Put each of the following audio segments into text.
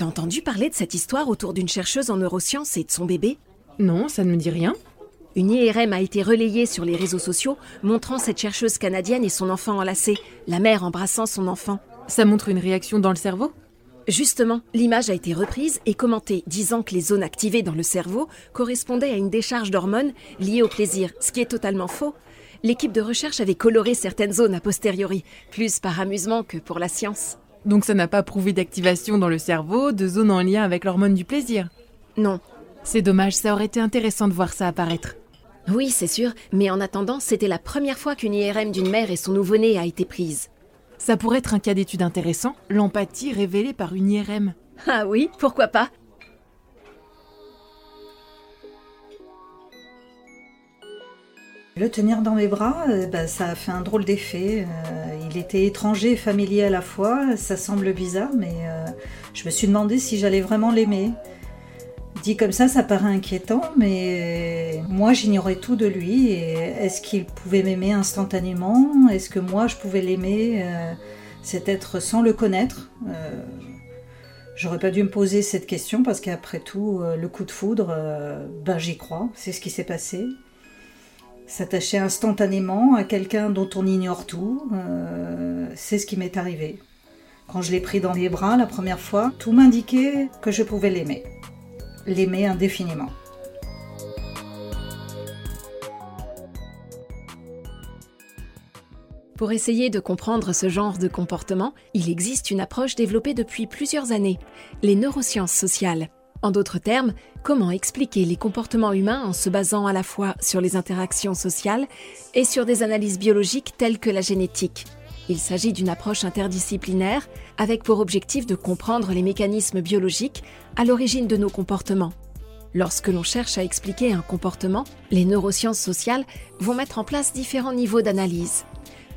T'as entendu parler de cette histoire autour d'une chercheuse en neurosciences et de son bébé? Non, ça ne me dit rien. Une IRM a été relayée sur les réseaux sociaux montrant cette chercheuse canadienne et son enfant enlacé, la mère embrassant son enfant. Ça montre une réaction dans le cerveau? Justement, l'image a été reprise et commentée, disant que les zones activées dans le cerveau correspondaient à une décharge d'hormones liée au plaisir, ce qui est totalement faux. L'équipe de recherche avait coloré certaines zones a posteriori, plus par amusement que pour la science. Donc ça n'a pas prouvé d'activation dans le cerveau de zones en lien avec l'hormone du plaisir Non. C'est dommage, ça aurait été intéressant de voir ça apparaître. Oui, c'est sûr, mais en attendant, c'était la première fois qu'une IRM d'une mère et son nouveau-né a été prise. Ça pourrait être un cas d'étude intéressant, l'empathie révélée par une IRM. Ah oui, pourquoi pas? Le tenir dans mes bras, euh, bah, ça a fait un drôle d'effet. Euh, il était étranger et familier à la fois, ça semble bizarre, mais euh, je me suis demandé si j'allais vraiment l'aimer. Dit comme ça, ça paraît inquiétant, mais moi j'ignorais tout de lui. Est-ce qu'il pouvait m'aimer instantanément? Est-ce que moi je pouvais l'aimer? Cet être sans le connaître? J'aurais pas dû me poser cette question parce qu'après tout, le coup de foudre, ben j'y crois, c'est ce qui s'est passé. S'attacher instantanément à quelqu'un dont on ignore tout, euh, c'est ce qui m'est arrivé. Quand je l'ai pris dans les bras la première fois, tout m'indiquait que je pouvais l'aimer. L'aimer indéfiniment. Pour essayer de comprendre ce genre de comportement, il existe une approche développée depuis plusieurs années, les neurosciences sociales. En d'autres termes, comment expliquer les comportements humains en se basant à la fois sur les interactions sociales et sur des analyses biologiques telles que la génétique? Il s'agit d'une approche interdisciplinaire avec pour objectif de comprendre les mécanismes biologiques à l'origine de nos comportements. Lorsque l'on cherche à expliquer un comportement, les neurosciences sociales vont mettre en place différents niveaux d'analyse.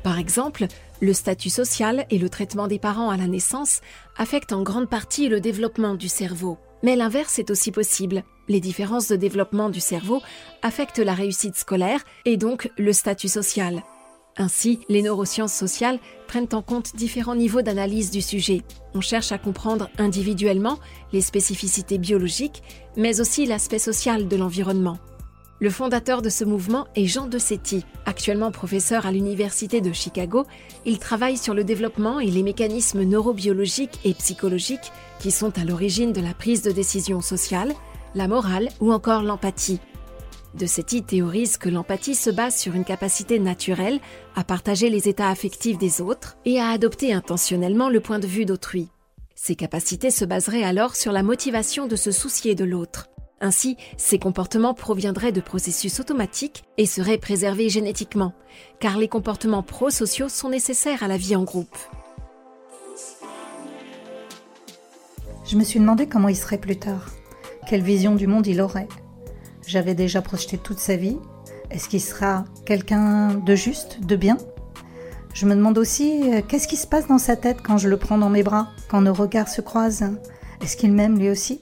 Par exemple, le statut social et le traitement des parents à la naissance affectent en grande partie le développement du cerveau. Mais l'inverse est aussi possible. Les différences de développement du cerveau affectent la réussite scolaire et donc le statut social. Ainsi, les neurosciences sociales prennent en compte différents niveaux d'analyse du sujet. On cherche à comprendre individuellement les spécificités biologiques, mais aussi l'aspect social de l'environnement. Le fondateur de ce mouvement est Jean de Setti. Actuellement professeur à l'Université de Chicago, il travaille sur le développement et les mécanismes neurobiologiques et psychologiques qui sont à l'origine de la prise de décision sociale, la morale ou encore l'empathie. De Setti théorise que l'empathie se base sur une capacité naturelle à partager les états affectifs des autres et à adopter intentionnellement le point de vue d'autrui. Ces capacités se baseraient alors sur la motivation de se soucier de l'autre. Ainsi, ces comportements proviendraient de processus automatiques et seraient préservés génétiquement, car les comportements prosociaux sont nécessaires à la vie en groupe. Je me suis demandé comment il serait plus tard, quelle vision du monde il aurait. J'avais déjà projeté toute sa vie. Est-ce qu'il sera quelqu'un de juste, de bien? Je me demande aussi euh, qu'est-ce qui se passe dans sa tête quand je le prends dans mes bras, quand nos regards se croisent? Est-ce qu'il m'aime lui aussi?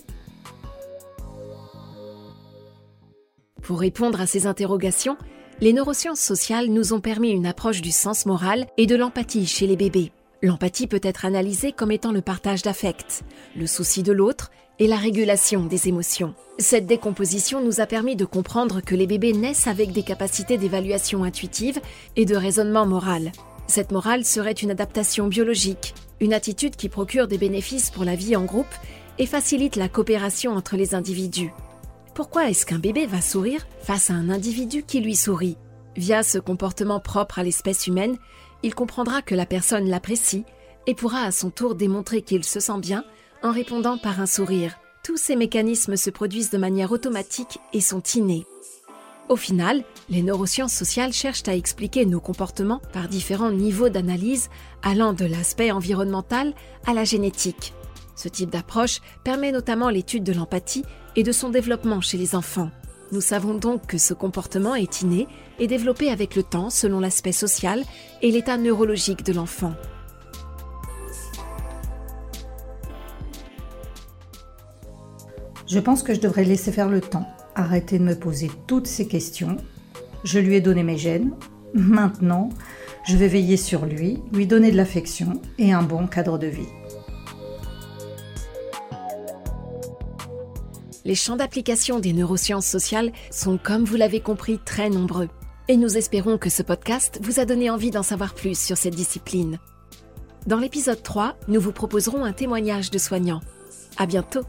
Pour répondre à ces interrogations, les neurosciences sociales nous ont permis une approche du sens moral et de l'empathie chez les bébés. L'empathie peut être analysée comme étant le partage d'affects, le souci de l'autre et la régulation des émotions. Cette décomposition nous a permis de comprendre que les bébés naissent avec des capacités d'évaluation intuitive et de raisonnement moral. Cette morale serait une adaptation biologique, une attitude qui procure des bénéfices pour la vie en groupe et facilite la coopération entre les individus. Pourquoi est-ce qu'un bébé va sourire face à un individu qui lui sourit? Via ce comportement propre à l'espèce humaine, il comprendra que la personne l'apprécie et pourra à son tour démontrer qu'il se sent bien en répondant par un sourire. Tous ces mécanismes se produisent de manière automatique et sont innés. Au final, les neurosciences sociales cherchent à expliquer nos comportements par différents niveaux d'analyse allant de l'aspect environnemental à la génétique. Ce type d'approche permet notamment l'étude de l'empathie et de son développement chez les enfants. Nous savons donc que ce comportement est inné et développé avec le temps selon l'aspect social et l'état neurologique de l'enfant. Je pense que je devrais laisser faire le temps, arrêter de me poser toutes ces questions. Je lui ai donné mes gènes. Maintenant, je vais veiller sur lui, lui donner de l'affection et un bon cadre de vie. Les champs d'application des neurosciences sociales sont, comme vous l'avez compris, très nombreux. Et nous espérons que ce podcast vous a donné envie d'en savoir plus sur cette discipline. Dans l'épisode 3, nous vous proposerons un témoignage de soignants. À bientôt!